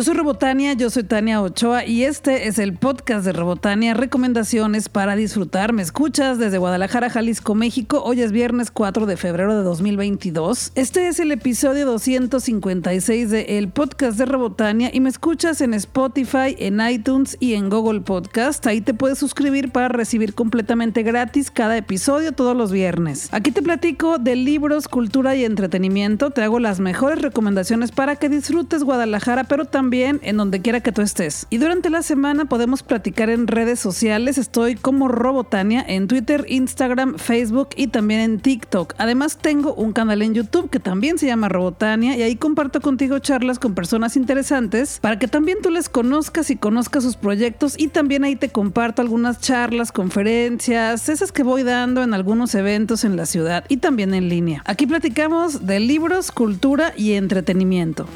Yo soy Robotania, yo soy Tania Ochoa y este es el podcast de Robotania, recomendaciones para disfrutar. Me escuchas desde Guadalajara, Jalisco, México. Hoy es viernes 4 de febrero de 2022. Este es el episodio 256 de el podcast de Robotania y me escuchas en Spotify, en iTunes y en Google Podcast. Ahí te puedes suscribir para recibir completamente gratis cada episodio todos los viernes. Aquí te platico de libros, cultura y entretenimiento. Te hago las mejores recomendaciones para que disfrutes Guadalajara, pero también también en donde quiera que tú estés. Y durante la semana podemos platicar en redes sociales. Estoy como Robotania en Twitter, Instagram, Facebook y también en TikTok. Además tengo un canal en YouTube que también se llama Robotania y ahí comparto contigo charlas con personas interesantes para que también tú les conozcas y conozcas sus proyectos y también ahí te comparto algunas charlas, conferencias, esas que voy dando en algunos eventos en la ciudad y también en línea. Aquí platicamos de libros, cultura y entretenimiento.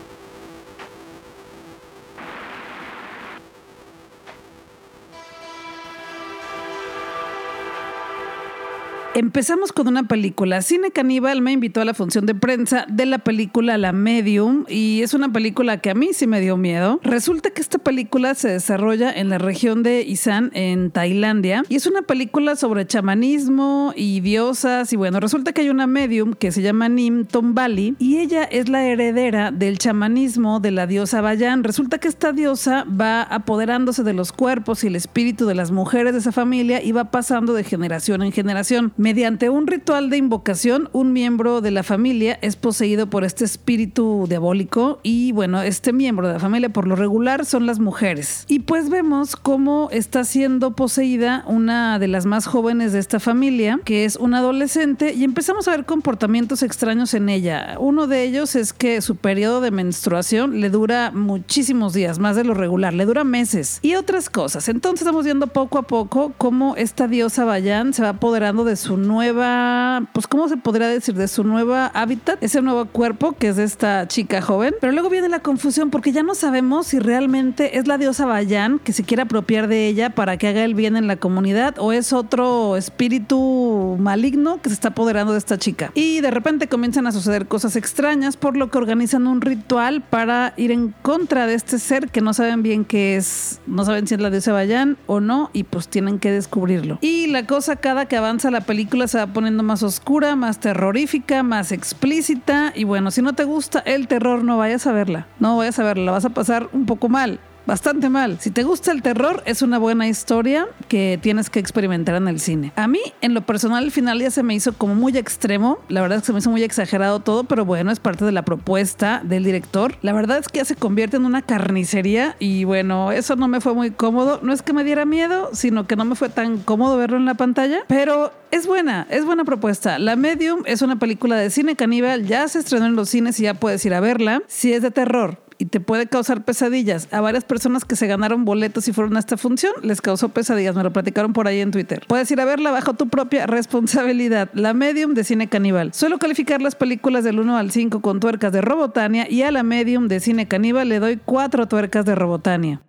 Empezamos con una película. Cine Caníbal me invitó a la función de prensa de la película La Medium y es una película que a mí sí me dio miedo. Resulta que esta película se desarrolla en la región de Isan, en Tailandia, y es una película sobre chamanismo y diosas. Y bueno, resulta que hay una medium que se llama Nim Tombali y ella es la heredera del chamanismo de la diosa Bayan. Resulta que esta diosa va apoderándose de los cuerpos y el espíritu de las mujeres de esa familia y va pasando de generación en generación. Mediante un ritual de invocación, un miembro de la familia es poseído por este espíritu diabólico y bueno, este miembro de la familia por lo regular son las mujeres. Y pues vemos cómo está siendo poseída una de las más jóvenes de esta familia, que es una adolescente, y empezamos a ver comportamientos extraños en ella. Uno de ellos es que su periodo de menstruación le dura muchísimos días, más de lo regular, le dura meses y otras cosas. Entonces estamos viendo poco a poco cómo esta diosa Bayan se va apoderando de su nueva, pues ¿cómo se podría decir? De su nueva hábitat, ese nuevo cuerpo que es de esta chica joven. Pero luego viene la confusión porque ya no sabemos si realmente es la diosa Bayan que se quiere apropiar de ella para que haga el bien en la comunidad o es otro espíritu maligno que se está apoderando de esta chica. Y de repente comienzan a suceder cosas extrañas por lo que organizan un ritual para ir en contra de este ser que no saben bien qué es, no saben si es la diosa Bayan o no y pues tienen que descubrirlo. Y la cosa cada que avanza la película película se va poniendo más oscura, más terrorífica, más explícita. Y bueno, si no te gusta el terror, no vayas a verla. No vayas a verla, la vas a pasar un poco mal bastante mal. Si te gusta el terror, es una buena historia que tienes que experimentar en el cine. A mí, en lo personal, al final ya se me hizo como muy extremo. La verdad es que se me hizo muy exagerado todo, pero bueno, es parte de la propuesta del director. La verdad es que ya se convierte en una carnicería y bueno, eso no me fue muy cómodo. No es que me diera miedo, sino que no me fue tan cómodo verlo en la pantalla, pero es buena, es buena propuesta. La Medium es una película de cine caníbal, ya se estrenó en los cines y ya puedes ir a verla. Si es de terror, y te puede causar pesadillas. A varias personas que se ganaron boletos y fueron a esta función les causó pesadillas, me lo platicaron por ahí en Twitter. Puedes ir a verla bajo tu propia responsabilidad. La Medium de Cine Caníbal. Suelo calificar las películas del 1 al 5 con tuercas de Robotania y a la Medium de Cine Caníbal le doy 4 tuercas de Robotania.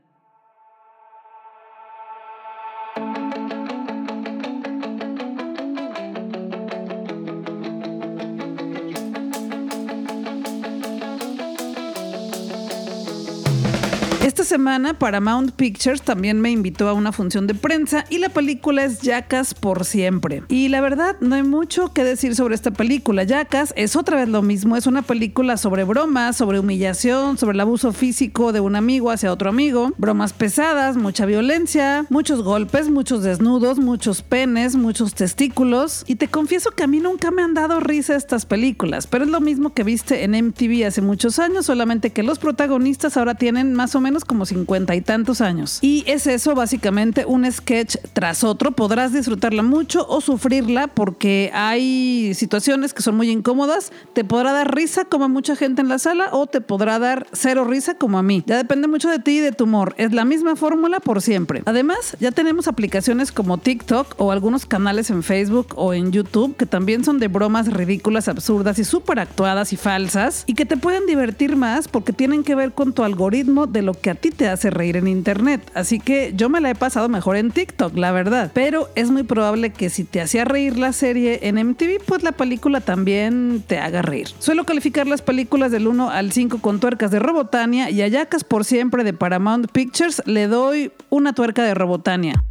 Semana Paramount Pictures también me invitó a una función de prensa y la película es Jackass por siempre. Y la verdad no hay mucho que decir sobre esta película. Jackass es otra vez lo mismo, es una película sobre bromas, sobre humillación, sobre el abuso físico de un amigo hacia otro amigo, bromas pesadas, mucha violencia, muchos golpes, muchos desnudos, muchos penes, muchos testículos. Y te confieso que a mí nunca me han dado risa estas películas, pero es lo mismo que viste en MTV hace muchos años, solamente que los protagonistas ahora tienen más o menos como cincuenta y tantos años. Y es eso básicamente un sketch tras otro. Podrás disfrutarla mucho o sufrirla porque hay situaciones que son muy incómodas. Te podrá dar risa como a mucha gente en la sala o te podrá dar cero risa como a mí. Ya depende mucho de ti y de tu humor. Es la misma fórmula por siempre. Además, ya tenemos aplicaciones como TikTok o algunos canales en Facebook o en YouTube que también son de bromas ridículas, absurdas y súper actuadas y falsas y que te pueden divertir más porque tienen que ver con tu algoritmo de lo que a te hace reír en internet. Así que yo me la he pasado mejor en TikTok, la verdad. Pero es muy probable que si te hacía reír la serie en MTV, pues la película también te haga reír. Suelo calificar las películas del 1 al 5 con tuercas de Robotania y a Yacas por siempre de Paramount Pictures le doy una tuerca de Robotania.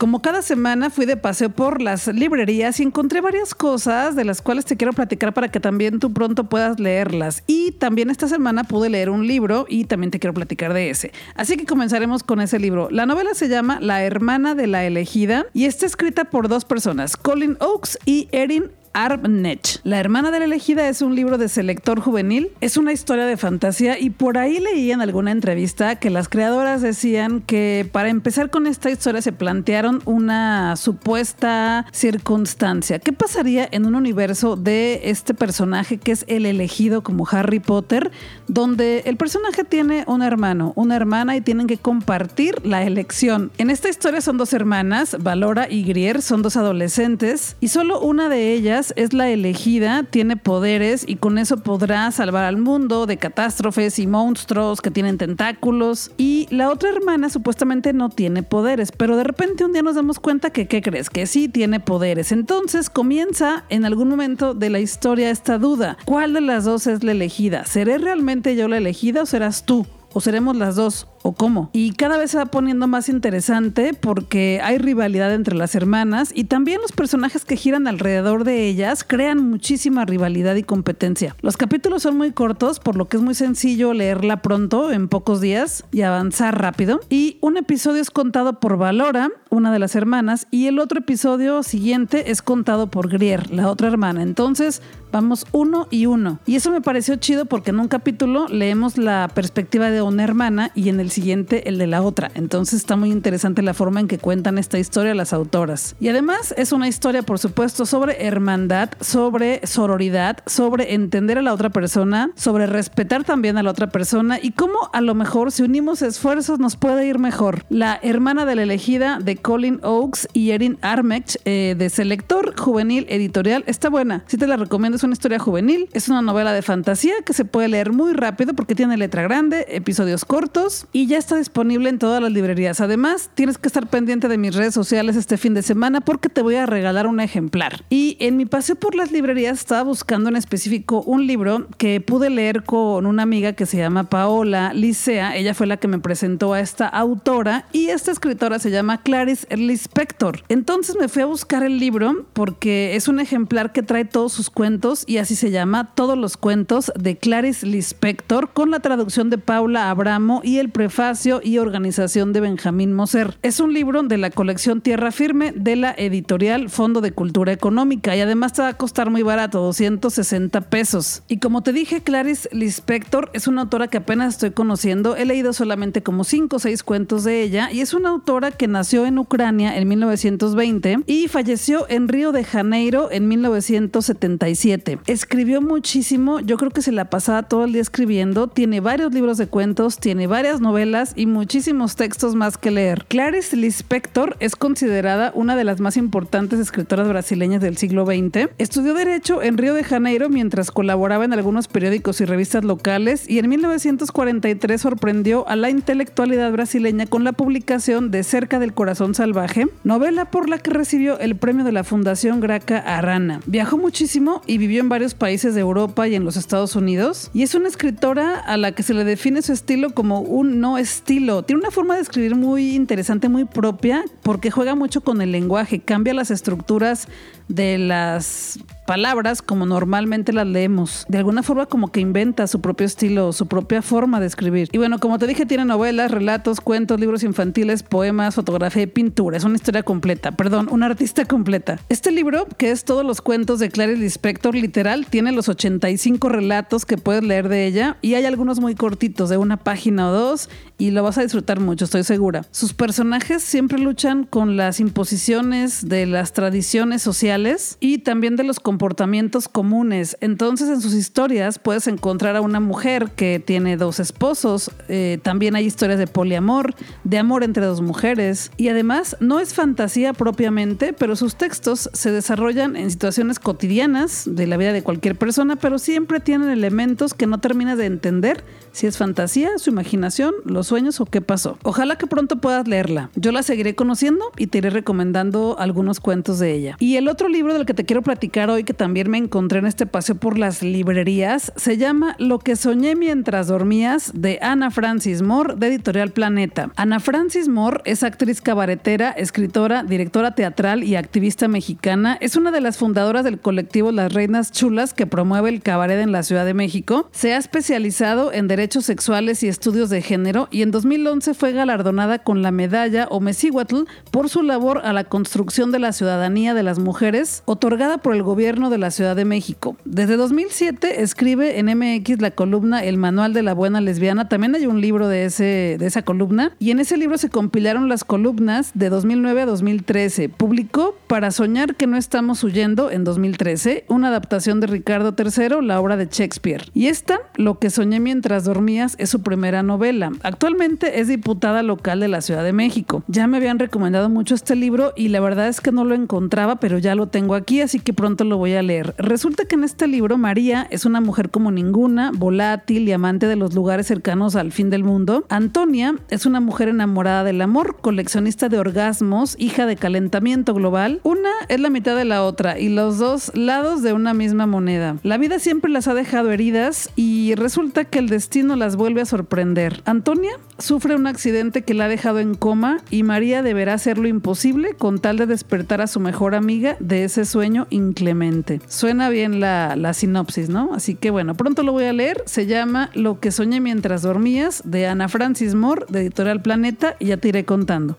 Como cada semana fui de paseo por las librerías y encontré varias cosas de las cuales te quiero platicar para que también tú pronto puedas leerlas. Y también esta semana pude leer un libro y también te quiero platicar de ese. Así que comenzaremos con ese libro. La novela se llama La hermana de la elegida y está escrita por dos personas, Colin Oakes y Erin Arbnech. La hermana de la elegida es un libro de selector juvenil, es una historia de fantasía y por ahí leí en alguna entrevista que las creadoras decían que para empezar con esta historia se plantearon una supuesta circunstancia. ¿Qué pasaría en un universo de este personaje que es el elegido como Harry Potter, donde el personaje tiene un hermano, una hermana y tienen que compartir la elección? En esta historia son dos hermanas, Valora y Grier, son dos adolescentes y solo una de ellas es la elegida, tiene poderes y con eso podrá salvar al mundo de catástrofes y monstruos que tienen tentáculos. Y la otra hermana supuestamente no tiene poderes, pero de repente un día nos damos cuenta que, ¿qué crees? Que sí tiene poderes. Entonces comienza en algún momento de la historia esta duda. ¿Cuál de las dos es la elegida? ¿Seré realmente yo la elegida o serás tú? ¿O seremos las dos? O cómo. Y cada vez se va poniendo más interesante porque hay rivalidad entre las hermanas y también los personajes que giran alrededor de ellas crean muchísima rivalidad y competencia. Los capítulos son muy cortos, por lo que es muy sencillo leerla pronto, en pocos días, y avanzar rápido. Y un episodio es contado por Valora, una de las hermanas, y el otro episodio siguiente es contado por Grier, la otra hermana. Entonces, vamos uno y uno. Y eso me pareció chido porque en un capítulo leemos la perspectiva de una hermana y en el siguiente el de la otra. Entonces está muy interesante la forma en que cuentan esta historia las autoras. Y además es una historia, por supuesto, sobre hermandad, sobre sororidad, sobre entender a la otra persona, sobre respetar también a la otra persona y cómo a lo mejor si unimos esfuerzos nos puede ir mejor. La hermana de la elegida de Colin Oakes y Erin Armech eh, de Selector Juvenil Editorial está buena. Si te la recomiendo, es una historia juvenil, es una novela de fantasía que se puede leer muy rápido porque tiene letra grande, episodios cortos y y ya está disponible en todas las librerías. Además, tienes que estar pendiente de mis redes sociales este fin de semana porque te voy a regalar un ejemplar. Y en mi paseo por las librerías estaba buscando en específico un libro que pude leer con una amiga que se llama Paola Licea. Ella fue la que me presentó a esta autora y esta escritora se llama Clarice Lispector. Entonces me fui a buscar el libro porque es un ejemplar que trae todos sus cuentos y así se llama Todos los cuentos de Clarice Lispector con la traducción de Paula Abramo y el pre prefacio y organización de Benjamín Moser. Es un libro de la colección Tierra Firme de la editorial Fondo de Cultura Económica y además te va a costar muy barato, 260 pesos. Y como te dije, Clarice Lispector es una autora que apenas estoy conociendo. He leído solamente como 5 o 6 cuentos de ella y es una autora que nació en Ucrania en 1920 y falleció en Río de Janeiro en 1977. Escribió muchísimo, yo creo que se la pasaba todo el día escribiendo. Tiene varios libros de cuentos, tiene varias novelas y muchísimos textos más que leer. Clarice Lispector es considerada una de las más importantes escritoras brasileñas del siglo XX. Estudió Derecho en Río de Janeiro mientras colaboraba en algunos periódicos y revistas locales y en 1943 sorprendió a la intelectualidad brasileña con la publicación de Cerca del Corazón Salvaje, novela por la que recibió el premio de la Fundación Graca Arana. Viajó muchísimo y vivió en varios países de Europa y en los Estados Unidos y es una escritora a la que se le define su estilo como un no estilo. Tiene una forma de escribir muy interesante, muy propia, porque juega mucho con el lenguaje, cambia las estructuras de las palabras como normalmente las leemos. De alguna forma como que inventa su propio estilo, su propia forma de escribir. Y bueno, como te dije, tiene novelas, relatos, cuentos, libros infantiles, poemas, fotografía y pintura. Es una historia completa, perdón, una artista completa. Este libro, que es todos los cuentos de Clarice Lispector, literal, tiene los 85 relatos que puedes leer de ella y hay algunos muy cortitos, de una página o dos, y lo vas a disfrutar mucho, estoy segura. Sus personajes siempre luchan con las imposiciones de las tradiciones sociales y también de los comportamientos comunes. Entonces en sus historias puedes encontrar a una mujer que tiene dos esposos, eh, también hay historias de poliamor, de amor entre dos mujeres y además no es fantasía propiamente, pero sus textos se desarrollan en situaciones cotidianas de la vida de cualquier persona, pero siempre tienen elementos que no terminas de entender si es fantasía, su imaginación, los sueños o qué pasó. Ojalá que pronto puedas leerla. Yo la seguiré conociendo y te iré recomendando algunos cuentos de ella. Y el otro libro del que te quiero platicar hoy, que también me encontré en este paseo por las librerías, se llama Lo que soñé mientras dormías de Ana Francis Moore de Editorial Planeta. Ana Francis Moore es actriz cabaretera, escritora, directora teatral y activista mexicana. Es una de las fundadoras del colectivo Las Reinas Chulas que promueve el cabaret en la Ciudad de México. Se ha especializado en derechos sexuales y estudios de género y en 2011 fue galardonada con la medalla Omecihuatl por su labor a la construcción de la ciudadanía de las mujeres otorgada por el gobierno de la Ciudad de México. Desde 2007 escribe en MX la columna El Manual de la Buena Lesbiana. También hay un libro de, ese, de esa columna y en ese libro se compilaron las columnas de 2009 a 2013. Publicó Para soñar que no estamos huyendo en 2013, una adaptación de Ricardo III, la obra de Shakespeare. Y esta, Lo que soñé mientras dormías, es su primera novela. Actualmente es diputada local de la Ciudad de México. Ya me habían recomendado mucho este libro y la verdad es que no lo encontraba, pero ya lo tengo aquí, así que pronto lo voy a leer. Resulta que en este libro María es una mujer como ninguna, volátil y amante de los lugares cercanos al fin del mundo. Antonia es una mujer enamorada del amor, coleccionista de orgasmos, hija de calentamiento global. Una es la mitad de la otra y los dos lados de una misma moneda. La vida siempre las ha dejado heridas y resulta que el destino las vuelve a sorprender. Antonia sufre un accidente que la ha dejado en coma y María deberá hacer lo imposible con tal de despertar a su mejor amiga de ese sueño inclemente. Suena bien la, la sinopsis, ¿no? Así que bueno, pronto lo voy a leer. Se llama Lo que soñé mientras dormías de Ana Francis Moore de Editorial Planeta y ya te iré contando.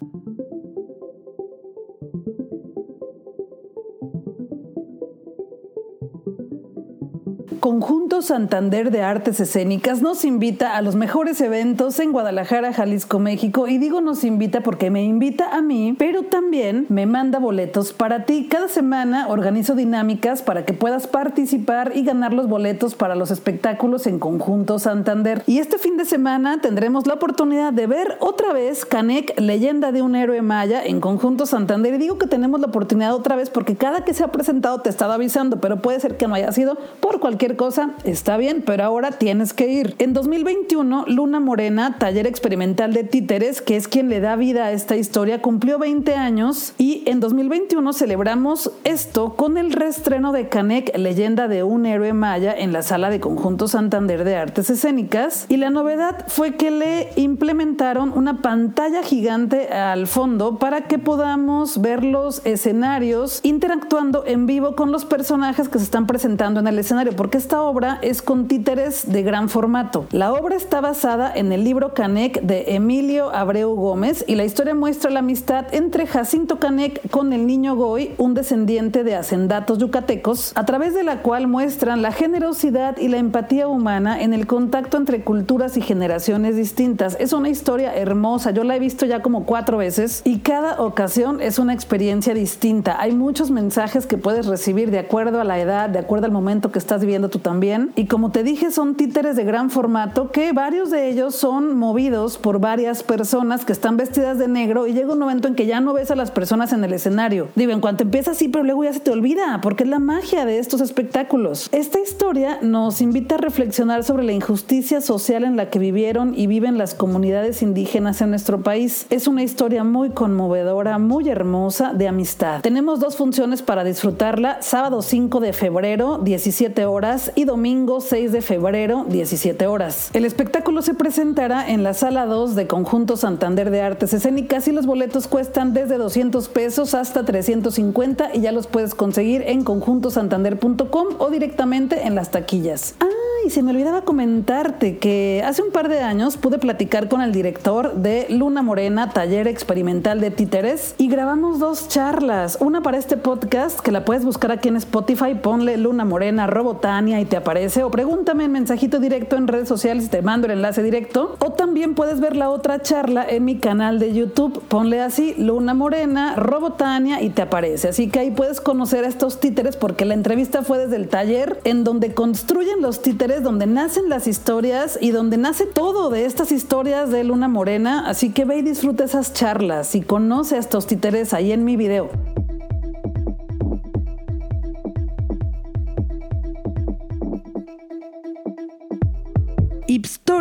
Conjunto Santander de Artes Escénicas nos invita a los mejores eventos en Guadalajara, Jalisco, México. Y digo nos invita porque me invita a mí, pero también me manda boletos para ti. Cada semana organizo dinámicas para que puedas participar y ganar los boletos para los espectáculos en Conjunto Santander. Y este fin de semana tendremos la oportunidad de ver otra vez Canek, leyenda de un héroe maya en Conjunto Santander. Y digo que tenemos la oportunidad otra vez porque cada que se ha presentado te he estado avisando, pero puede ser que no haya sido por cualquier cosa, está bien, pero ahora tienes que ir. En 2021, Luna Morena, taller experimental de títeres, que es quien le da vida a esta historia, cumplió 20 años y en 2021 celebramos esto con el reestreno de Canek, leyenda de un héroe maya, en la sala de Conjunto Santander de Artes Escénicas. Y la novedad fue que le implementaron una pantalla gigante al fondo para que podamos ver los escenarios interactuando en vivo con los personajes que se están presentando en el escenario, porque esta obra es con títeres de gran formato. La obra está basada en el libro Canek de Emilio Abreu Gómez y la historia muestra la amistad entre Jacinto Canek con el niño Goy, un descendiente de hacendatos yucatecos, a través de la cual muestran la generosidad y la empatía humana en el contacto entre culturas y generaciones distintas. Es una historia hermosa, yo la he visto ya como cuatro veces y cada ocasión es una experiencia distinta. Hay muchos mensajes que puedes recibir de acuerdo a la edad, de acuerdo al momento que estás viviendo tú también. Y como te dije, son títeres de gran formato que varios de ellos son movidos por varias personas que están vestidas de negro y llega un momento en que ya no ves a las personas en el escenario. Digo, en cuanto empieza así, pero luego ya se te olvida, porque es la magia de estos espectáculos. Esta historia nos invita a reflexionar sobre la injusticia social en la que vivieron y viven las comunidades indígenas en nuestro país. Es una historia muy conmovedora, muy hermosa de amistad. Tenemos dos funciones para disfrutarla, sábado 5 de febrero, 17 horas y domingo 6 de febrero, 17 horas. El espectáculo se presentará en la sala 2 de Conjunto Santander de Artes Escénicas y los boletos cuestan desde 200 pesos hasta 350 y ya los puedes conseguir en conjuntosantander.com o directamente en las taquillas. Ah, y se me olvidaba comentarte que hace un par de años pude platicar con el director de Luna Morena, taller experimental de títeres, y grabamos dos charlas. Una para este podcast, que la puedes buscar aquí en Spotify, ponle Luna Morena, Robotania Y te aparece, o pregúntame en mensajito directo en redes sociales, te mando el enlace directo, o también puedes ver la otra charla en mi canal de YouTube. Ponle así, Luna Morena, Robotania y te aparece. Así que ahí puedes conocer a estos títeres porque la entrevista fue desde el taller en donde construyen los títeres, donde nacen las historias y donde nace todo de estas historias de Luna Morena. Así que ve y disfruta esas charlas y conoce a estos títeres ahí en mi video.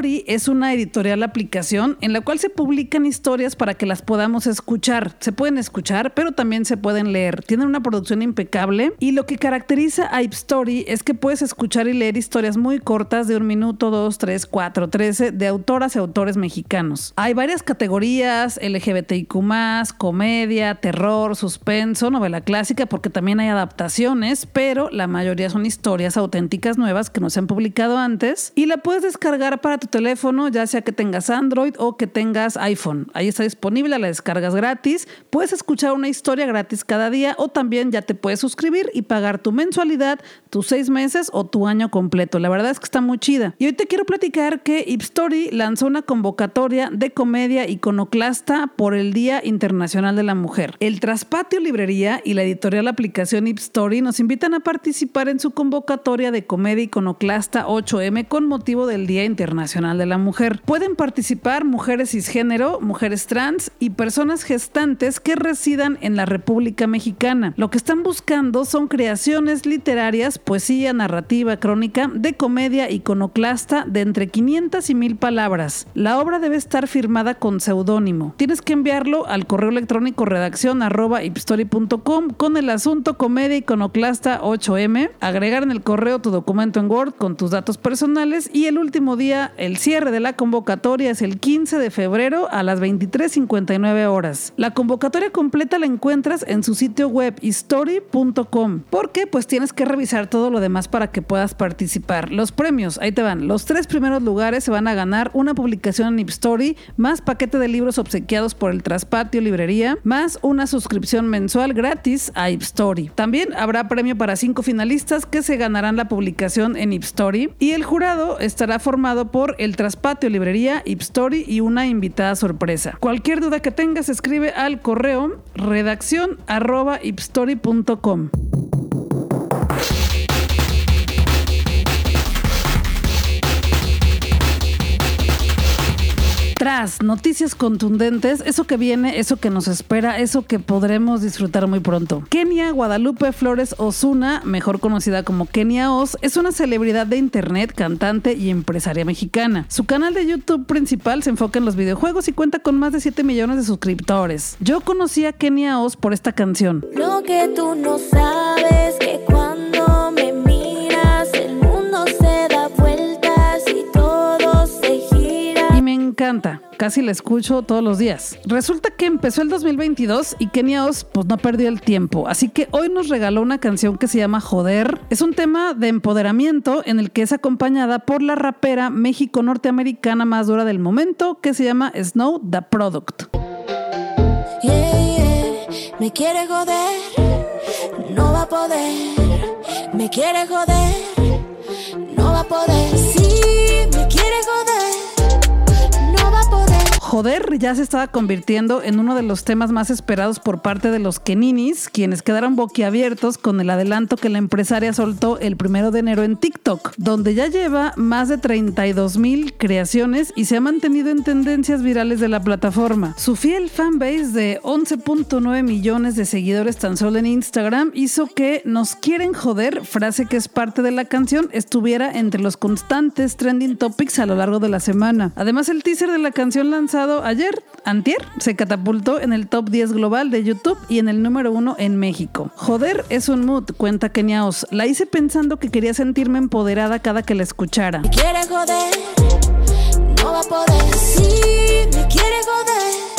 Ipstory es una editorial aplicación en la cual se publican historias para que las podamos escuchar. Se pueden escuchar, pero también se pueden leer. Tienen una producción impecable y lo que caracteriza a Ipstory es que puedes escuchar y leer historias muy cortas de un minuto, dos, tres, cuatro, trece de autoras y autores mexicanos. Hay varias categorías, LGBTIQ+, comedia, terror, suspenso, novela clásica, porque también hay adaptaciones, pero la mayoría son historias auténticas nuevas que no se han publicado antes y la puedes descargar para tu teléfono, ya sea que tengas Android o que tengas iPhone. Ahí está disponible, la descargas gratis. Puedes escuchar una historia gratis cada día o también ya te puedes suscribir y pagar tu mensualidad, tus seis meses o tu año completo. La verdad es que está muy chida. Y hoy te quiero platicar que Ipstory lanzó una convocatoria de comedia iconoclasta por el Día Internacional de la Mujer. El Traspatio Librería y la editorial aplicación Ipstory nos invitan a participar en su convocatoria de comedia iconoclasta 8M con motivo del Día Internacional de la Mujer. Pueden participar mujeres cisgénero, mujeres trans y personas gestantes que residan en la República Mexicana. Lo que están buscando son creaciones literarias, poesía, narrativa, crónica, de comedia iconoclasta de entre 500 y 1000 palabras. La obra debe estar firmada con seudónimo. Tienes que enviarlo al correo electrónico redacción arroba con el asunto comedia iconoclasta 8M, agregar en el correo tu documento en Word con tus datos personales y el último día, el cierre de la convocatoria es el 15 de febrero a las 23.59 horas. La convocatoria completa la encuentras en su sitio web history.com porque pues tienes que revisar todo lo demás para que puedas participar. Los premios, ahí te van. Los tres primeros lugares se van a ganar una publicación en Ipstory, más paquete de libros obsequiados por el Traspatio Librería, más una suscripción mensual gratis a Ipstory. También habrá premio para cinco finalistas que se ganarán la publicación en Ipstory y el jurado estará formado por el Traspatio Librería, Ipstory y una invitada sorpresa. Cualquier duda que tengas, escribe al correo redacción arroba ipstory.com. tras noticias contundentes, eso que viene, eso que nos espera, eso que podremos disfrutar muy pronto. Kenia Guadalupe Flores Osuna, mejor conocida como Kenia Oz, es una celebridad de internet, cantante y empresaria mexicana. Su canal de YouTube principal se enfoca en los videojuegos y cuenta con más de 7 millones de suscriptores. Yo conocí a Kenia Oz por esta canción. Lo que tú no sabes que cuando encanta casi la escucho todos los días. Resulta que empezó el 2022 y Kenia Oz pues no perdió el tiempo, así que hoy nos regaló una canción que se llama Joder. Es un tema de empoderamiento en el que es acompañada por la rapera México norteamericana más dura del momento que se llama Snow the Product. No va a poder. Me quiere joder, no va a poder. Sí, me quiere joder Joder ya se estaba convirtiendo en uno de los temas más esperados por parte de los Keninis, quienes quedaron boquiabiertos con el adelanto que la empresaria soltó el primero de enero en TikTok, donde ya lleva más de 32 mil creaciones y se ha mantenido en tendencias virales de la plataforma. Su fiel fanbase de 11.9 millones de seguidores tan solo en Instagram hizo que Nos quieren joder, frase que es parte de la canción, estuviera entre los constantes trending topics a lo largo de la semana. Además, el teaser de la canción lanzada ayer, antier, se catapultó en el top 10 global de YouTube y en el número 1 en México. Joder es un mood, cuenta Keniaos. La hice pensando que quería sentirme empoderada cada que la escuchara. quiere joder, no va a poder. Sí, me quiere joder.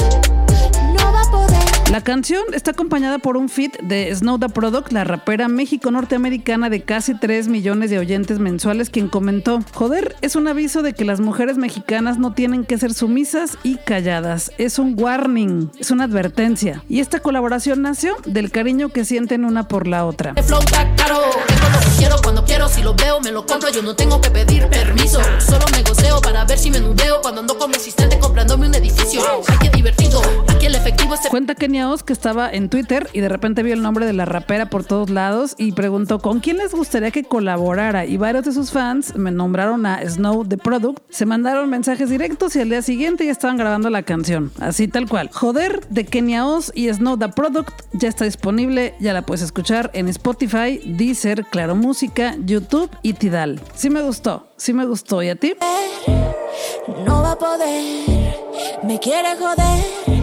La canción está acompañada por un feat de Snow the Product, la rapera México-norteamericana de casi 3 millones de oyentes mensuales, quien comentó: Joder, es un aviso de que las mujeres mexicanas no tienen que ser sumisas y calladas. Es un warning, es una advertencia. Y esta colaboración nació del cariño que sienten una por la otra. quiero cuando quiero, si lo veo me lo compro, yo no tengo que pedir permiso. Solo me goceo para ver si me nudeo cuando ando con mi asistente comprándome un edificio. Ay, qué divertido, aquí el efectivo es... Cuenta Kenia Oz que estaba en Twitter y de repente vio el nombre de la rapera por todos lados y preguntó con quién les gustaría que colaborara y varios de sus fans me nombraron a Snow The Product, se mandaron mensajes directos y al día siguiente ya estaban grabando la canción, así tal cual. Joder de Kenia Oz y Snow The Product ya está disponible, ya la puedes escuchar en Spotify, Deezer, Claro Música, YouTube y Tidal. Sí me gustó, sí me gustó. ¿Y a ti? No va a poder, me quiere joder.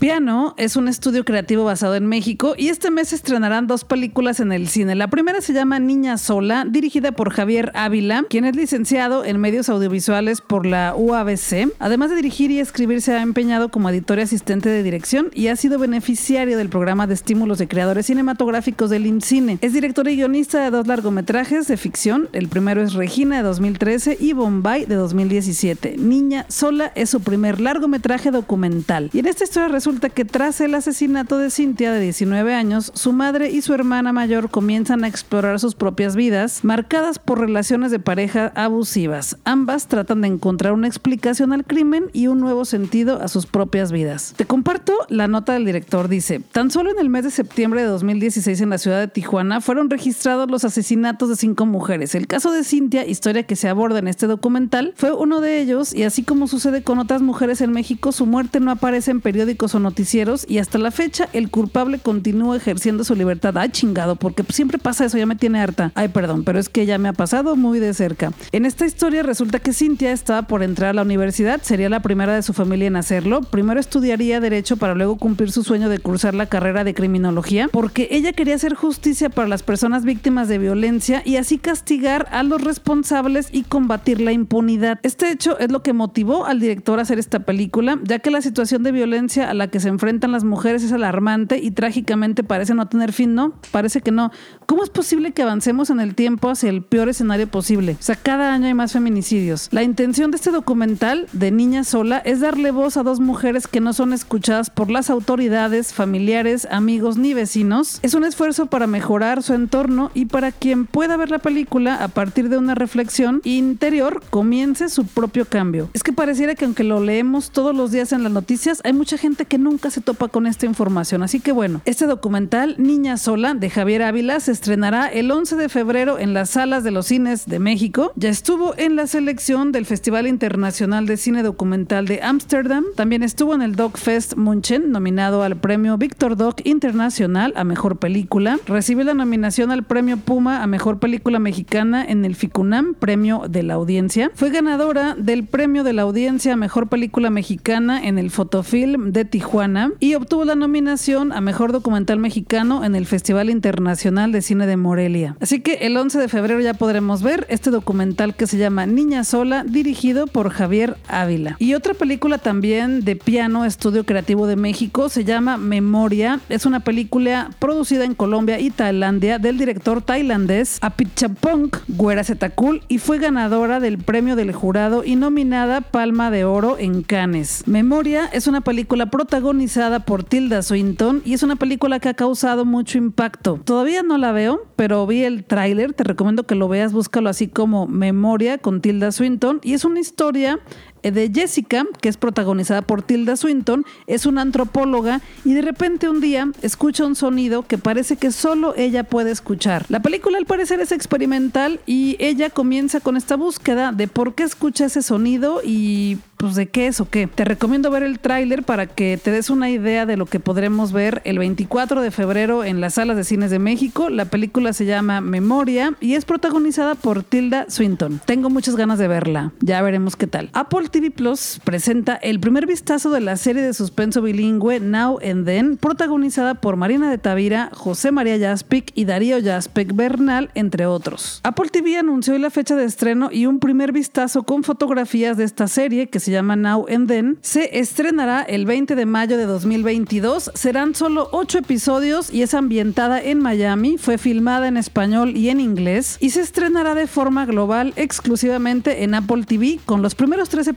Piano es un estudio creativo basado en México y este mes estrenarán dos películas en el cine. La primera se llama Niña Sola, dirigida por Javier Ávila, quien es licenciado en medios audiovisuales por la UABC. Además de dirigir y escribir, se ha empeñado como editor y asistente de dirección y ha sido beneficiario del programa de estímulos de creadores cinematográficos del IMCINE. Es director y guionista de dos largometrajes de ficción. El primero es Regina de 2013 y Bombay de 2017. Niña Sola es su primer largometraje documental. Y en esta historia resulta que tras el asesinato de Cintia de 19 años, su madre y su hermana mayor comienzan a explorar sus propias vidas, marcadas por relaciones de pareja abusivas. Ambas tratan de encontrar una explicación al crimen y un nuevo sentido a sus propias vidas. Te comparto la nota del director. Dice, tan solo en el mes de septiembre de 2016 en la ciudad de Tijuana fueron registrados los asesinatos de cinco mujeres. El caso de Cintia, historia que se aborda en este documental, fue uno de ellos y así como sucede con otras mujeres en México, su muerte no aparece en periódicos o noticieros y hasta la fecha el culpable continúa ejerciendo su libertad. Ay, chingado, porque siempre pasa eso, ya me tiene harta. Ay, perdón, pero es que ya me ha pasado muy de cerca. En esta historia resulta que Cintia estaba por entrar a la universidad, sería la primera de su familia en hacerlo. Primero estudiaría derecho para luego cumplir su sueño de cursar la carrera de criminología, porque ella quería hacer justicia para las personas víctimas de violencia y así castigar a los responsables y combatir la impunidad. Este hecho es lo que motivó al director a hacer esta película, ya que la situación de violencia a la que se enfrentan las mujeres es alarmante y trágicamente parece no tener fin, ¿no? Parece que no. ¿Cómo es posible que avancemos en el tiempo hacia el peor escenario posible? O sea, cada año hay más feminicidios. La intención de este documental de Niña Sola es darle voz a dos mujeres que no son escuchadas por las autoridades, familiares, amigos ni vecinos. Es un esfuerzo para mejorar su entorno y para quien pueda ver la película a partir de una reflexión interior comience su propio cambio. Es que pareciera que aunque lo leemos todos los días en las noticias, hay mucha gente que nunca se topa con esta información. Así que bueno, este documental Niña Sola de Javier Ávila se estrenará el 11 de febrero en las salas de los cines de México. Ya estuvo en la selección del Festival Internacional de Cine Documental de Ámsterdam. También estuvo en el Doc Fest Munchen, nominado al premio Victor Doc Internacional a Mejor Película. Recibió la nominación al premio Puma a Mejor Película Mexicana en el FICUNAM, premio de la audiencia. Fue ganadora del premio de la audiencia a Mejor Película Mexicana en el Fotofilm de Tijuana y obtuvo la nominación a Mejor Documental Mexicano en el Festival Internacional de Cine de Morelia. Así que el 11 de febrero ya podremos ver este documental que se llama Niña Sola, dirigido por Javier Ávila. Y otra película también de piano, Estudio Creativo de México, se llama Memoria. Es una película producida en Colombia y Tailandia del director tailandés Apichatpong Guerasetakul y fue ganadora del premio del jurado y nominada Palma de Oro en Cannes. Memoria es una película protagonizada por Tilda Swinton y es una película que ha causado mucho impacto. Todavía no la veo, pero vi el tráiler, te recomiendo que lo veas, búscalo así como Memoria con Tilda Swinton y es una historia de Jessica, que es protagonizada por Tilda Swinton, es una antropóloga y de repente un día escucha un sonido que parece que solo ella puede escuchar. La película al parecer es experimental y ella comienza con esta búsqueda de por qué escucha ese sonido y pues de qué es o qué. Te recomiendo ver el tráiler para que te des una idea de lo que podremos ver el 24 de febrero en las salas de cines de México. La película se llama Memoria y es protagonizada por Tilda Swinton. Tengo muchas ganas de verla. Ya veremos qué tal. Apple TV Plus presenta el primer vistazo de la serie de suspenso bilingüe Now and Then, protagonizada por Marina de Tavira, José María Jaspic y Darío Jaspic Bernal, entre otros. Apple TV anunció hoy la fecha de estreno y un primer vistazo con fotografías de esta serie que se llama Now and Then, se estrenará el 20 de mayo de 2022. Serán solo ocho episodios y es ambientada en Miami. Fue filmada en español y en inglés y se estrenará de forma global exclusivamente en Apple TV con los primeros tres episodios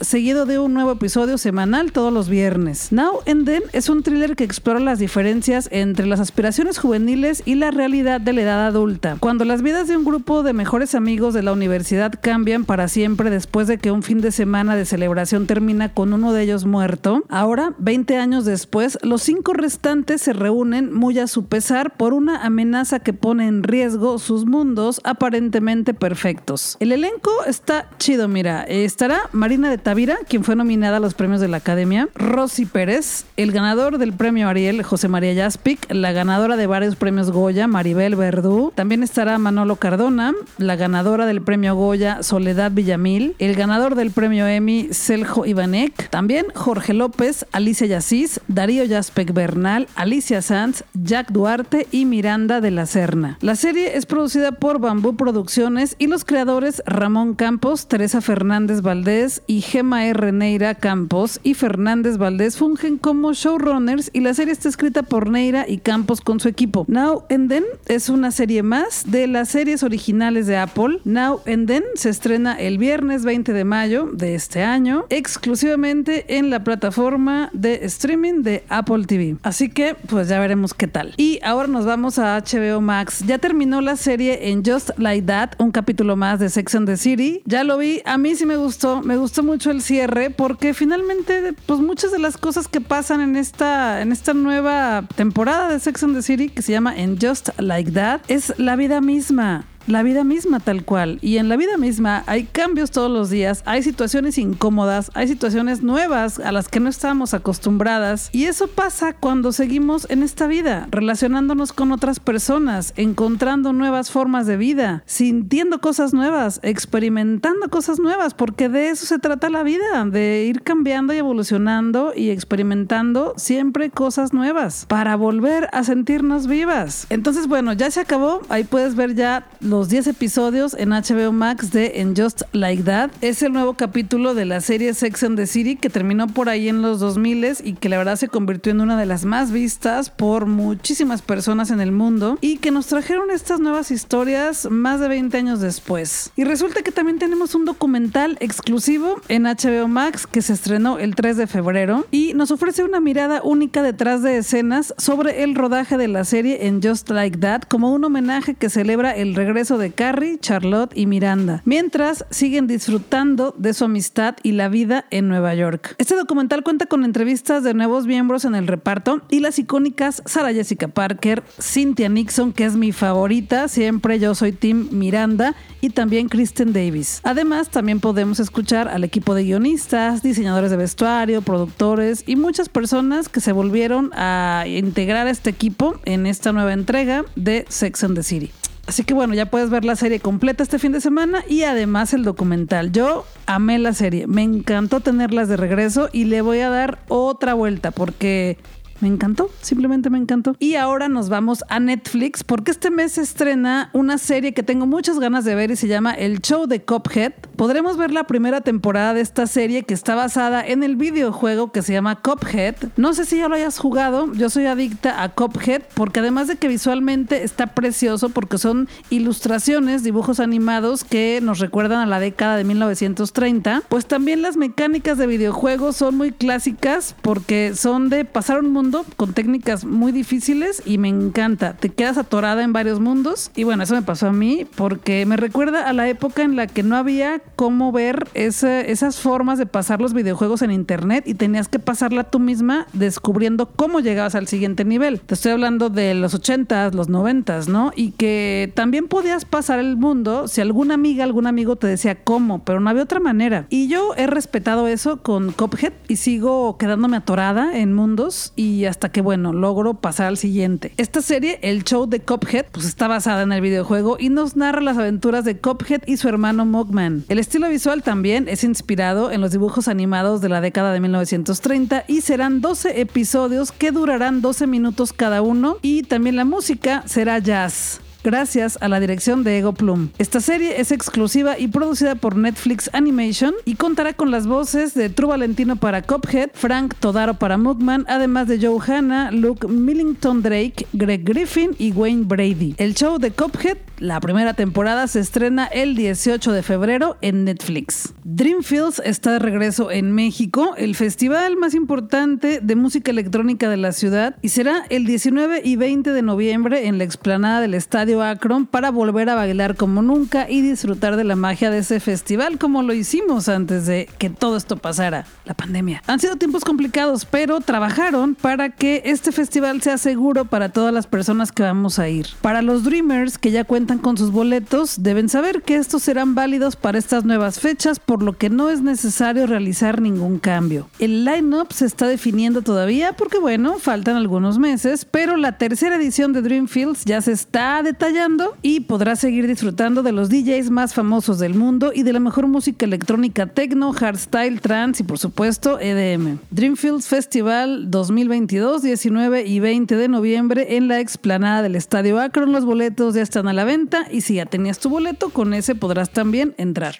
seguido de un nuevo episodio semanal todos los viernes. Now and Then es un thriller que explora las diferencias entre las aspiraciones juveniles y la realidad de la edad adulta. Cuando las vidas de un grupo de mejores amigos de la universidad cambian para siempre después de que un fin de semana de celebración termina con uno de ellos muerto, ahora, 20 años después, los cinco restantes se reúnen muy a su pesar por una amenaza que pone en riesgo sus mundos aparentemente perfectos. El elenco está chido, mira. Estará Marina de Tavira, quien fue nominada a los premios de la Academia, Rosy Pérez, el ganador del premio Ariel, José María Jaspic, la ganadora de varios premios Goya, Maribel Verdú, también estará Manolo Cardona, la ganadora del premio Goya, Soledad Villamil, el ganador del premio Emmy, Seljo Ivanek, también Jorge López, Alicia Yacis, Darío Jaspek Bernal, Alicia Sanz, Jack Duarte y Miranda de la Serna. La serie es producida por Bambú Producciones y los creadores Ramón Campos, Teresa Fernández Valdés y Gema R. Neira Campos y Fernández Valdés fungen como showrunners y la serie está escrita por Neira y Campos con su equipo. Now and Then es una serie más de las series originales de Apple. Now and Then se estrena el viernes 20 de mayo de este año, exclusivamente en la plataforma de streaming de Apple TV. Así que, pues ya veremos qué tal. Y ahora nos vamos a HBO Max. Ya terminó la serie en Just Like That, un capítulo más de Sex and the City. Ya lo vi, a mí sí me gustó, me gustó mucho el cierre porque finalmente, pues muchas de las cosas que pasan en esta, en esta nueva temporada de Sex and the City que se llama En Just Like That es la vida misma la vida misma tal cual. Y en la vida misma hay cambios todos los días, hay situaciones incómodas, hay situaciones nuevas a las que no estamos acostumbradas. Y eso pasa cuando seguimos en esta vida, relacionándonos con otras personas, encontrando nuevas formas de vida, sintiendo cosas nuevas, experimentando cosas nuevas, porque de eso se trata la vida, de ir cambiando y evolucionando y experimentando siempre cosas nuevas para volver a sentirnos vivas. Entonces, bueno, ya se acabó, ahí puedes ver ya los los 10 episodios en HBO Max de En Just Like That. Es el nuevo capítulo de la serie Sex and the City que terminó por ahí en los 2000 y que la verdad se convirtió en una de las más vistas por muchísimas personas en el mundo y que nos trajeron estas nuevas historias más de 20 años después. Y resulta que también tenemos un documental exclusivo en HBO Max que se estrenó el 3 de febrero y nos ofrece una mirada única detrás de escenas sobre el rodaje de la serie en Just Like That como un homenaje que celebra el de Carrie, Charlotte y Miranda, mientras siguen disfrutando de su amistad y la vida en Nueva York. Este documental cuenta con entrevistas de nuevos miembros en el reparto y las icónicas Sarah Jessica Parker, Cynthia Nixon, que es mi favorita, siempre yo soy Tim Miranda, y también Kristen Davis. Además, también podemos escuchar al equipo de guionistas, diseñadores de vestuario, productores y muchas personas que se volvieron a integrar a este equipo en esta nueva entrega de Sex and the City. Así que bueno, ya puedes ver la serie completa este fin de semana y además el documental. Yo amé la serie, me encantó tenerlas de regreso y le voy a dar otra vuelta porque me encantó, simplemente me encantó. Y ahora nos vamos a Netflix porque este mes se estrena una serie que tengo muchas ganas de ver y se llama El Show de Cophead. Podremos ver la primera temporada de esta serie que está basada en el videojuego que se llama Cophead. No sé si ya lo hayas jugado, yo soy adicta a Cophead porque además de que visualmente está precioso porque son ilustraciones, dibujos animados que nos recuerdan a la década de 1930, pues también las mecánicas de videojuegos son muy clásicas porque son de pasar un mundo con técnicas muy difíciles y me encanta. Te quedas atorada en varios mundos y bueno, eso me pasó a mí porque me recuerda a la época en la que no había cómo ver esas formas de pasar los videojuegos en internet y tenías que pasarla tú misma descubriendo cómo llegabas al siguiente nivel. Te estoy hablando de los 80s, los 90s, ¿no? Y que también podías pasar el mundo si alguna amiga, algún amigo te decía cómo, pero no había otra manera. Y yo he respetado eso con Cophead y sigo quedándome atorada en mundos y y hasta que, bueno, logro pasar al siguiente. Esta serie, el show de Cophead, pues está basada en el videojuego y nos narra las aventuras de Cophead y su hermano Mogman. El estilo visual también es inspirado en los dibujos animados de la década de 1930 y serán 12 episodios que durarán 12 minutos cada uno y también la música será jazz. Gracias a la dirección de Ego Plum. Esta serie es exclusiva y producida por Netflix Animation y contará con las voces de True Valentino para Cophead, Frank Todaro para Mugman, además de Joe Hanna, Luke Millington Drake, Greg Griffin y Wayne Brady. El show de Cophead, la primera temporada, se estrena el 18 de febrero en Netflix. Dreamfields está de regreso en México, el festival más importante de música electrónica de la ciudad, y será el 19 y 20 de noviembre en la explanada del Estadio Akron para volver a bailar como nunca y disfrutar de la magia de ese festival como lo hicimos antes de que todo esto pasara, la pandemia. Han sido tiempos complicados, pero trabajaron para que este festival sea seguro para todas las personas que vamos a ir. Para los Dreamers que ya cuentan con sus boletos, deben saber que estos serán válidos para estas nuevas fechas, por lo que no es necesario realizar ningún cambio. El line-up se está definiendo todavía porque, bueno, faltan algunos meses, pero la tercera edición de Dreamfields ya se está y podrás seguir disfrutando de los DJs más famosos del mundo y de la mejor música electrónica techno, hardstyle, trance y por supuesto EDM. Dreamfields Festival 2022, 19 y 20 de noviembre en la explanada del Estadio Akron. Los boletos ya están a la venta y si ya tenías tu boleto, con ese podrás también entrar.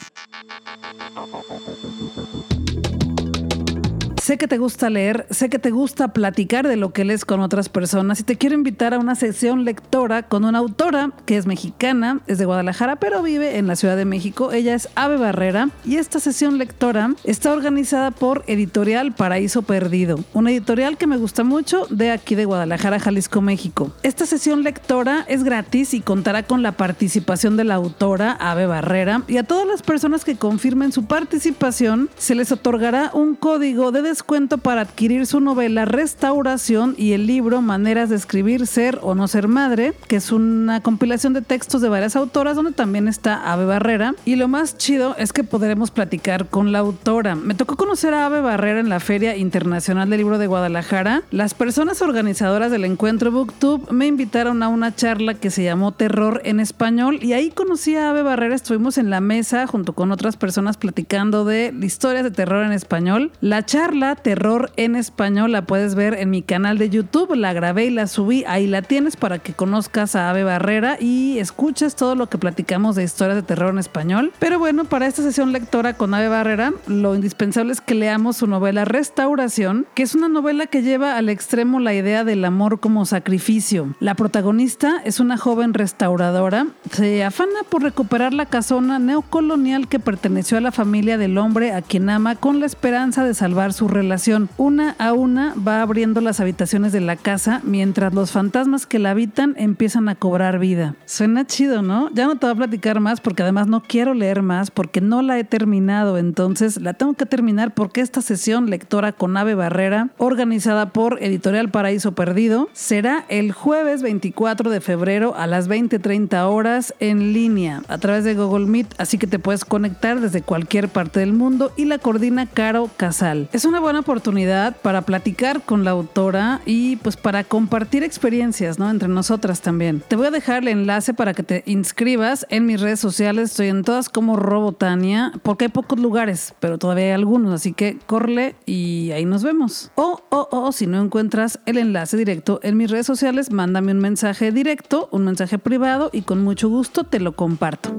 Sé que te gusta leer, sé que te gusta platicar de lo que lees con otras personas y te quiero invitar a una sesión lectora con una autora que es mexicana, es de Guadalajara, pero vive en la Ciudad de México. Ella es Ave Barrera y esta sesión lectora está organizada por Editorial Paraíso Perdido, una editorial que me gusta mucho de aquí de Guadalajara, Jalisco, México. Esta sesión lectora es gratis y contará con la participación de la autora Ave Barrera y a todas las personas que confirmen su participación se les otorgará un código de descuento para adquirir su novela Restauración y el libro Maneras de escribir, ser o no ser madre, que es una compilación de textos de varias autoras donde también está Ave Barrera. Y lo más chido es que podremos platicar con la autora. Me tocó conocer a Ave Barrera en la Feria Internacional del Libro de Guadalajara. Las personas organizadoras del encuentro BookTube me invitaron a una charla que se llamó Terror en Español y ahí conocí a Ave Barrera. Estuvimos en la mesa junto con otras personas platicando de historias de terror en español. La charla Terror en Español la puedes ver en mi canal de YouTube. La grabé y la subí. Ahí la tienes para que conozcas a Ave Barrera y escuches todo lo que platicamos de historias de terror en español. Pero bueno, para esta sesión lectora con Ave Barrera, lo indispensable es que leamos su novela Restauración, que es una novela que lleva al extremo la idea del amor como sacrificio. La protagonista es una joven restauradora. Se afana por recuperar la casona neocolonial que perteneció a la familia del hombre a quien ama con la esperanza de salvar su relación. Una a una va abriendo las habitaciones de la casa mientras los fantasmas que la habitan empiezan a cobrar vida. Suena chido, ¿no? Ya no te voy a platicar más porque además no quiero leer más porque no la he terminado. Entonces la tengo que terminar porque esta sesión lectora con Ave Barrera, organizada por Editorial Paraíso Perdido, será el jueves 24 de febrero a las 20:30 horas en línea a través de Google Meet. Así que te puedes conectar desde cualquier parte del mundo y la coordina Caro Casal. Es una buena oportunidad para platicar con la autora y pues para compartir experiencias, ¿no? Entre nosotras también. Te voy a dejar el enlace para que te inscribas en mis redes sociales. Estoy en todas como Robotania, porque hay pocos lugares, pero todavía hay algunos, así que corre y ahí nos vemos. O, o, o, si no encuentras el enlace directo en mis redes sociales, mándame un mensaje directo, un mensaje privado y con mucho gusto te lo comparto.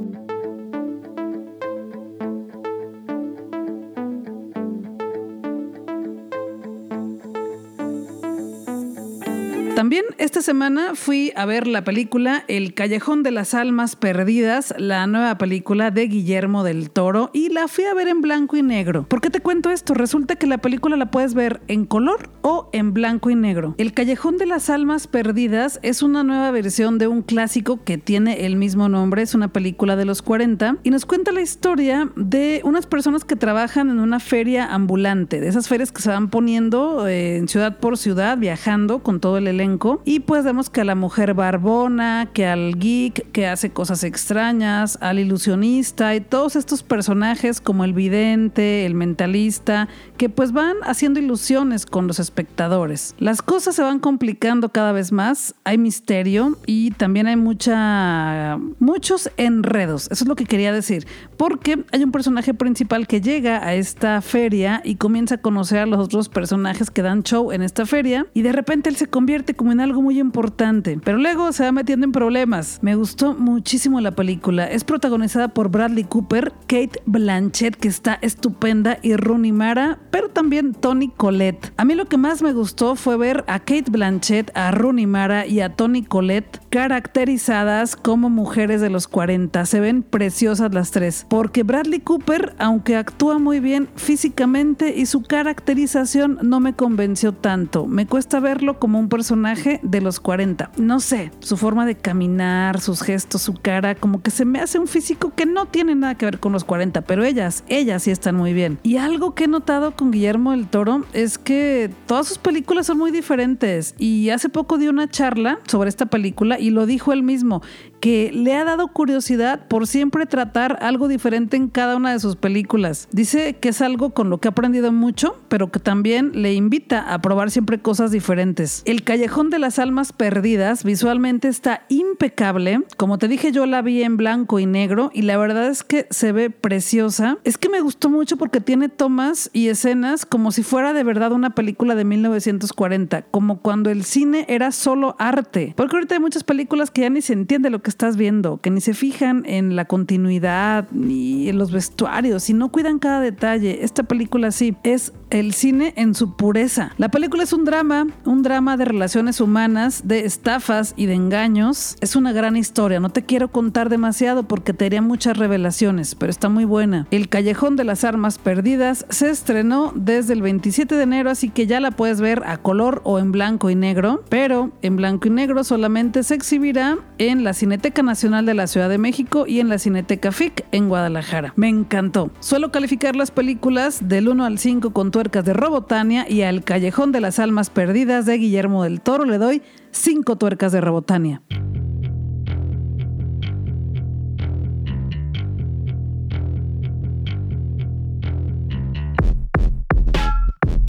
También esta semana fui a ver la película El Callejón de las Almas Perdidas, la nueva película de Guillermo del Toro, y la fui a ver en blanco y negro. ¿Por qué te cuento esto? Resulta que la película la puedes ver en color o en blanco y negro. El Callejón de las Almas Perdidas es una nueva versión de un clásico que tiene el mismo nombre, es una película de los 40 y nos cuenta la historia de unas personas que trabajan en una feria ambulante, de esas ferias que se van poniendo eh, en ciudad por ciudad, viajando con todo el elenco y pues vemos que a la mujer barbona, que al geek que hace cosas extrañas, al ilusionista y todos estos personajes como el vidente, el mentalista, que pues van haciendo ilusiones con los espectadores. Las cosas se van complicando cada vez más, hay misterio y también hay mucha muchos enredos. Eso es lo que quería decir, porque hay un personaje principal que llega a esta feria y comienza a conocer a los otros personajes que dan show en esta feria y de repente él se convierte como en algo muy importante, pero luego se va metiendo en problemas. Me gustó muchísimo la película. Es protagonizada por Bradley Cooper, Kate Blanchett, que está estupenda, y Rooney Mara, pero también Tony Collette. A mí lo que más me gustó fue ver a Kate Blanchett, a Rooney Mara y a Tony Collette caracterizadas como mujeres de los 40. Se ven preciosas las tres, porque Bradley Cooper, aunque actúa muy bien físicamente y su caracterización no me convenció tanto. Me cuesta verlo como un personaje de los 40. No sé, su forma de caminar, sus gestos, su cara, como que se me hace un físico que no tiene nada que ver con los 40, pero ellas, ellas sí están muy bien. Y algo que he notado con Guillermo del Toro es que todas sus películas son muy diferentes y hace poco dio una charla sobre esta película y lo dijo él mismo que le ha dado curiosidad por siempre tratar algo diferente en cada una de sus películas. Dice que es algo con lo que ha aprendido mucho, pero que también le invita a probar siempre cosas diferentes. El Callejón de las Almas Perdidas visualmente está impecable. Como te dije, yo la vi en blanco y negro y la verdad es que se ve preciosa. Es que me gustó mucho porque tiene tomas y escenas como si fuera de verdad una película de 1940, como cuando el cine era solo arte. Porque ahorita hay muchas películas que ya ni se entiende lo que estás viendo, que ni se fijan en la continuidad ni en los vestuarios y no cuidan cada detalle. Esta película sí es el cine en su pureza. La película es un drama, un drama de relaciones humanas, de estafas y de engaños. Es una gran historia, no te quiero contar demasiado porque te haría muchas revelaciones, pero está muy buena. El Callejón de las Armas Perdidas se estrenó desde el 27 de enero, así que ya la puedes ver a color o en blanco y negro, pero en blanco y negro solamente se exhibirá en la Cineteca Nacional de la Ciudad de México y en la Cineteca FIC en Guadalajara. Me encantó. Suelo calificar las películas del 1 al 5 con tuercas de Robotania y al Callejón de las Almas Perdidas de Guillermo del Toro le doy 5 tuercas de Robotania.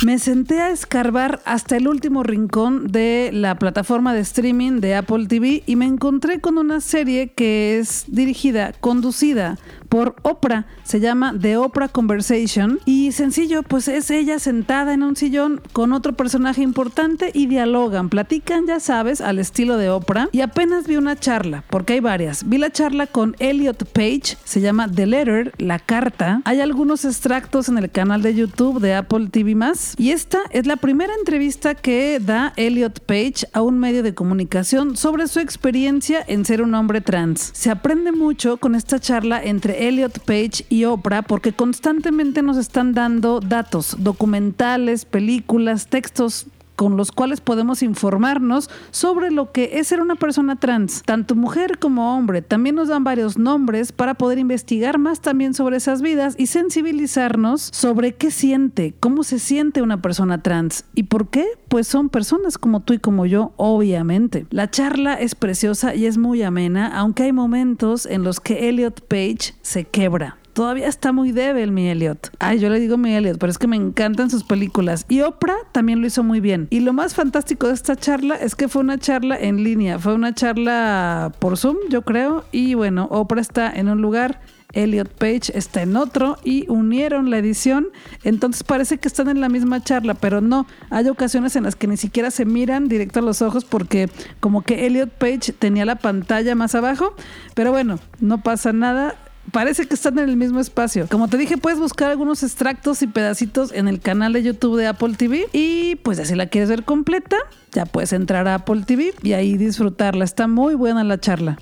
Me senté a escarbar hasta el último rincón de la plataforma de streaming de Apple TV y me encontré con una serie que es dirigida, conducida por Oprah. Se llama The Oprah Conversation. Y sencillo, pues es ella sentada en un sillón con otro personaje importante y dialogan, platican, ya sabes, al estilo de Oprah. Y apenas vi una charla, porque hay varias. Vi la charla con Elliot Page, se llama The Letter, la carta. Hay algunos extractos en el canal de YouTube de Apple TV y esta es la primera entrevista que da Elliot Page a un medio de comunicación sobre su experiencia en ser un hombre trans. Se aprende mucho con esta charla entre Elliot Page y Oprah porque constantemente nos están dando datos, documentales, películas, textos con los cuales podemos informarnos sobre lo que es ser una persona trans, tanto mujer como hombre. También nos dan varios nombres para poder investigar más también sobre esas vidas y sensibilizarnos sobre qué siente, cómo se siente una persona trans y por qué, pues son personas como tú y como yo, obviamente. La charla es preciosa y es muy amena, aunque hay momentos en los que Elliot Page se quebra todavía está muy débil mi Elliot. Ay, yo le digo mi Elliot, pero es que me encantan sus películas. Y Oprah también lo hizo muy bien. Y lo más fantástico de esta charla es que fue una charla en línea, fue una charla por Zoom, yo creo. Y bueno, Oprah está en un lugar. Elliot Page está en otro y unieron la edición. Entonces parece que están en la misma charla, pero no. Hay ocasiones en las que ni siquiera se miran directo a los ojos porque como que Elliot Page tenía la pantalla más abajo. Pero bueno, no pasa nada parece que están en el mismo espacio. Como te dije, puedes buscar algunos extractos y pedacitos en el canal de YouTube de Apple TV. Y pues si la quieres ver completa, ya puedes entrar a Apple TV y ahí disfrutarla. Está muy buena la charla.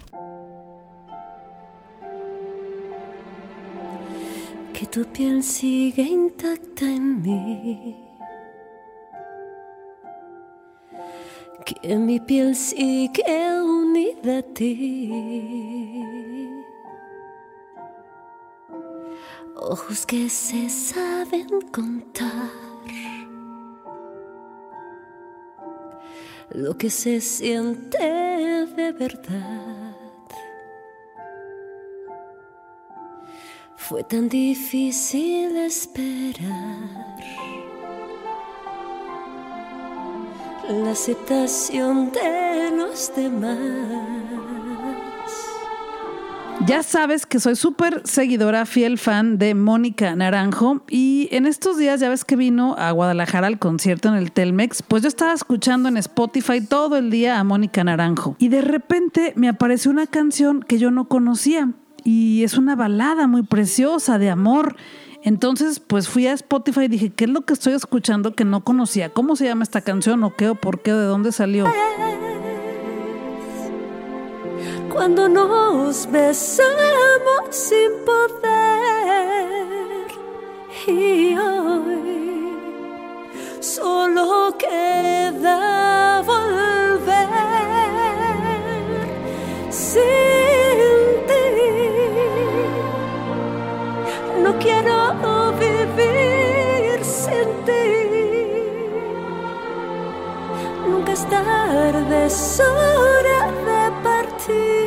Que tu piel sigue intacta en mí. Que mi piel sigue unida a ti ojos que se saben contar. Lo que se siente de verdad. Fue tan difícil esperar. La aceptación de los demás Ya sabes que soy súper seguidora, fiel fan de Mónica Naranjo y en estos días ya ves que vino a Guadalajara al concierto en el Telmex, pues yo estaba escuchando en Spotify todo el día a Mónica Naranjo y de repente me apareció una canción que yo no conocía y es una balada muy preciosa de amor. Entonces, pues fui a Spotify y dije, ¿qué es lo que estoy escuchando que no conocía? ¿Cómo se llama esta canción o qué o por qué de dónde salió? Cuando nos besamos sin poder y hoy solo queda volver sin ti. No quiero vivir sin ti. Nunca es tarde, es hora de partir.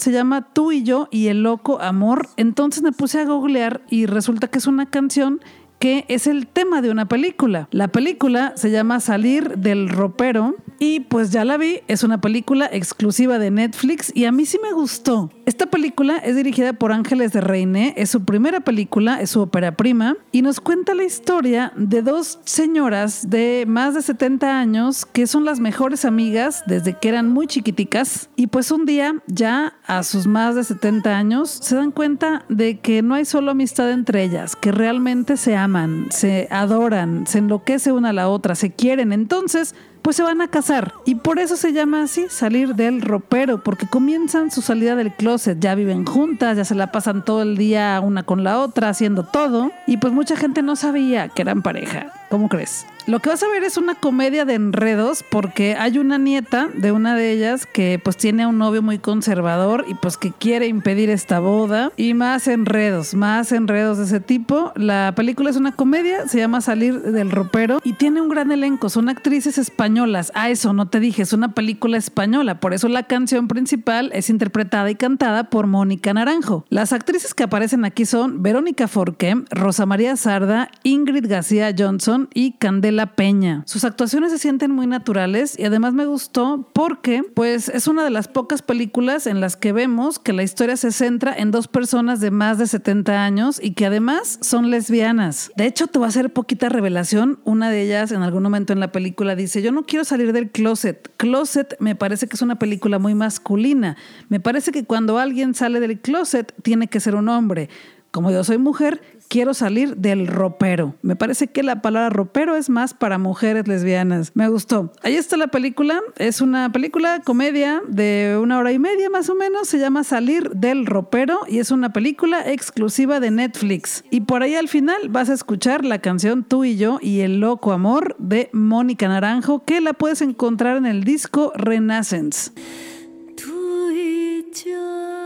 Se llama Tú y yo y el loco amor. Entonces me puse a googlear y resulta que es una canción que es el tema de una película. La película se llama Salir del ropero y pues ya la vi, es una película exclusiva de Netflix y a mí sí me gustó. Esta película es dirigida por Ángeles de Reine, es su primera película, es su ópera prima y nos cuenta la historia de dos señoras de más de 70 años que son las mejores amigas desde que eran muy chiquiticas y pues un día ya a sus más de 70 años se dan cuenta de que no hay solo amistad entre ellas, que realmente se aman, se adoran, se enloquece una a la otra, se quieren. Entonces, pues se van a casar. Y por eso se llama así, salir del ropero, porque comienzan su salida del closet. Ya viven juntas, ya se la pasan todo el día una con la otra, haciendo todo. Y pues mucha gente no sabía que eran pareja. ¿Cómo crees? Lo que vas a ver es una comedia de enredos porque hay una nieta de una de ellas que pues tiene un novio muy conservador y pues que quiere impedir esta boda y más enredos, más enredos de ese tipo. La película es una comedia, se llama Salir del ropero y tiene un gran elenco, son actrices españolas. Ah, eso no te dije, es una película española, por eso la canción principal es interpretada y cantada por Mónica Naranjo. Las actrices que aparecen aquí son Verónica Forqué, Rosa María Sarda, Ingrid García Johnson y Candela Peña. Sus actuaciones se sienten muy naturales y además me gustó porque pues es una de las pocas películas en las que vemos que la historia se centra en dos personas de más de 70 años y que además son lesbianas. De hecho, te voy a hacer poquita revelación. Una de ellas en algún momento en la película dice, yo no quiero salir del closet. Closet me parece que es una película muy masculina. Me parece que cuando alguien sale del closet tiene que ser un hombre. Como yo soy mujer, quiero salir del ropero. Me parece que la palabra ropero es más para mujeres lesbianas. Me gustó. Ahí está la película. Es una película comedia de una hora y media más o menos. Se llama Salir del ropero y es una película exclusiva de Netflix. Y por ahí al final vas a escuchar la canción Tú y yo y el loco amor de Mónica Naranjo que la puedes encontrar en el disco Renaissance. Tú y yo.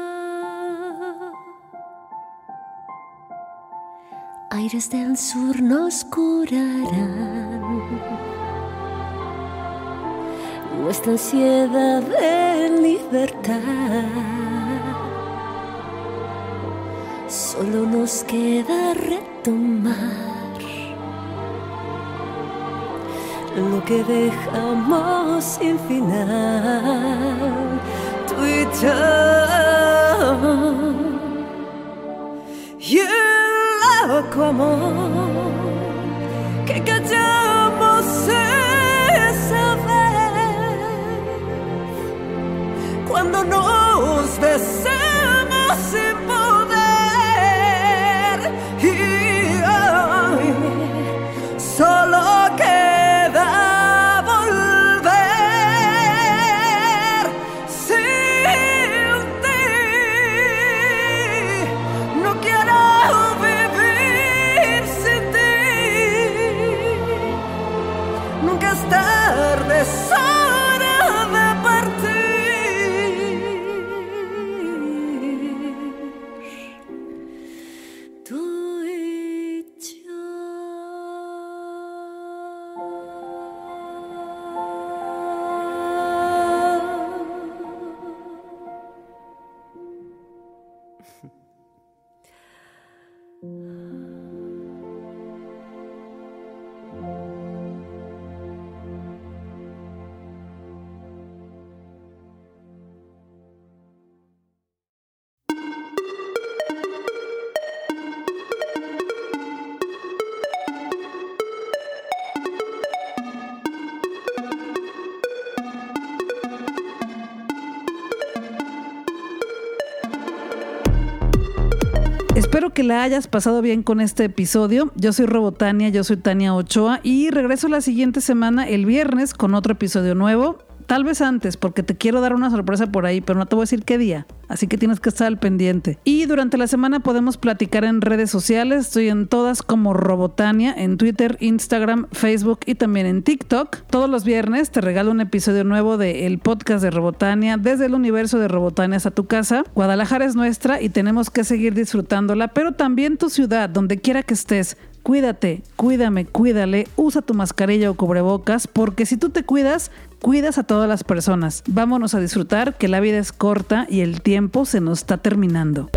Aires del sur nos curarán nuestra ansiedad de libertad. Solo nos queda retomar lo que dejamos sin final. Tú y yo. Y el loco amor que callamos esa vez cuando nos besamos Espero que la hayas pasado bien con este episodio. Yo soy Robotania, yo soy Tania Ochoa y regreso la siguiente semana, el viernes, con otro episodio nuevo. Tal vez antes, porque te quiero dar una sorpresa por ahí, pero no te voy a decir qué día. Así que tienes que estar al pendiente. Y durante la semana podemos platicar en redes sociales. Estoy en todas como Robotania, en Twitter, Instagram, Facebook y también en TikTok. Todos los viernes te regalo un episodio nuevo del podcast de Robotania, desde el universo de Robotania hasta tu casa. Guadalajara es nuestra y tenemos que seguir disfrutándola, pero también tu ciudad, donde quiera que estés. Cuídate, cuídame, cuídale, usa tu mascarilla o cubrebocas, porque si tú te cuidas, cuidas a todas las personas. Vámonos a disfrutar que la vida es corta y el tiempo se nos está terminando.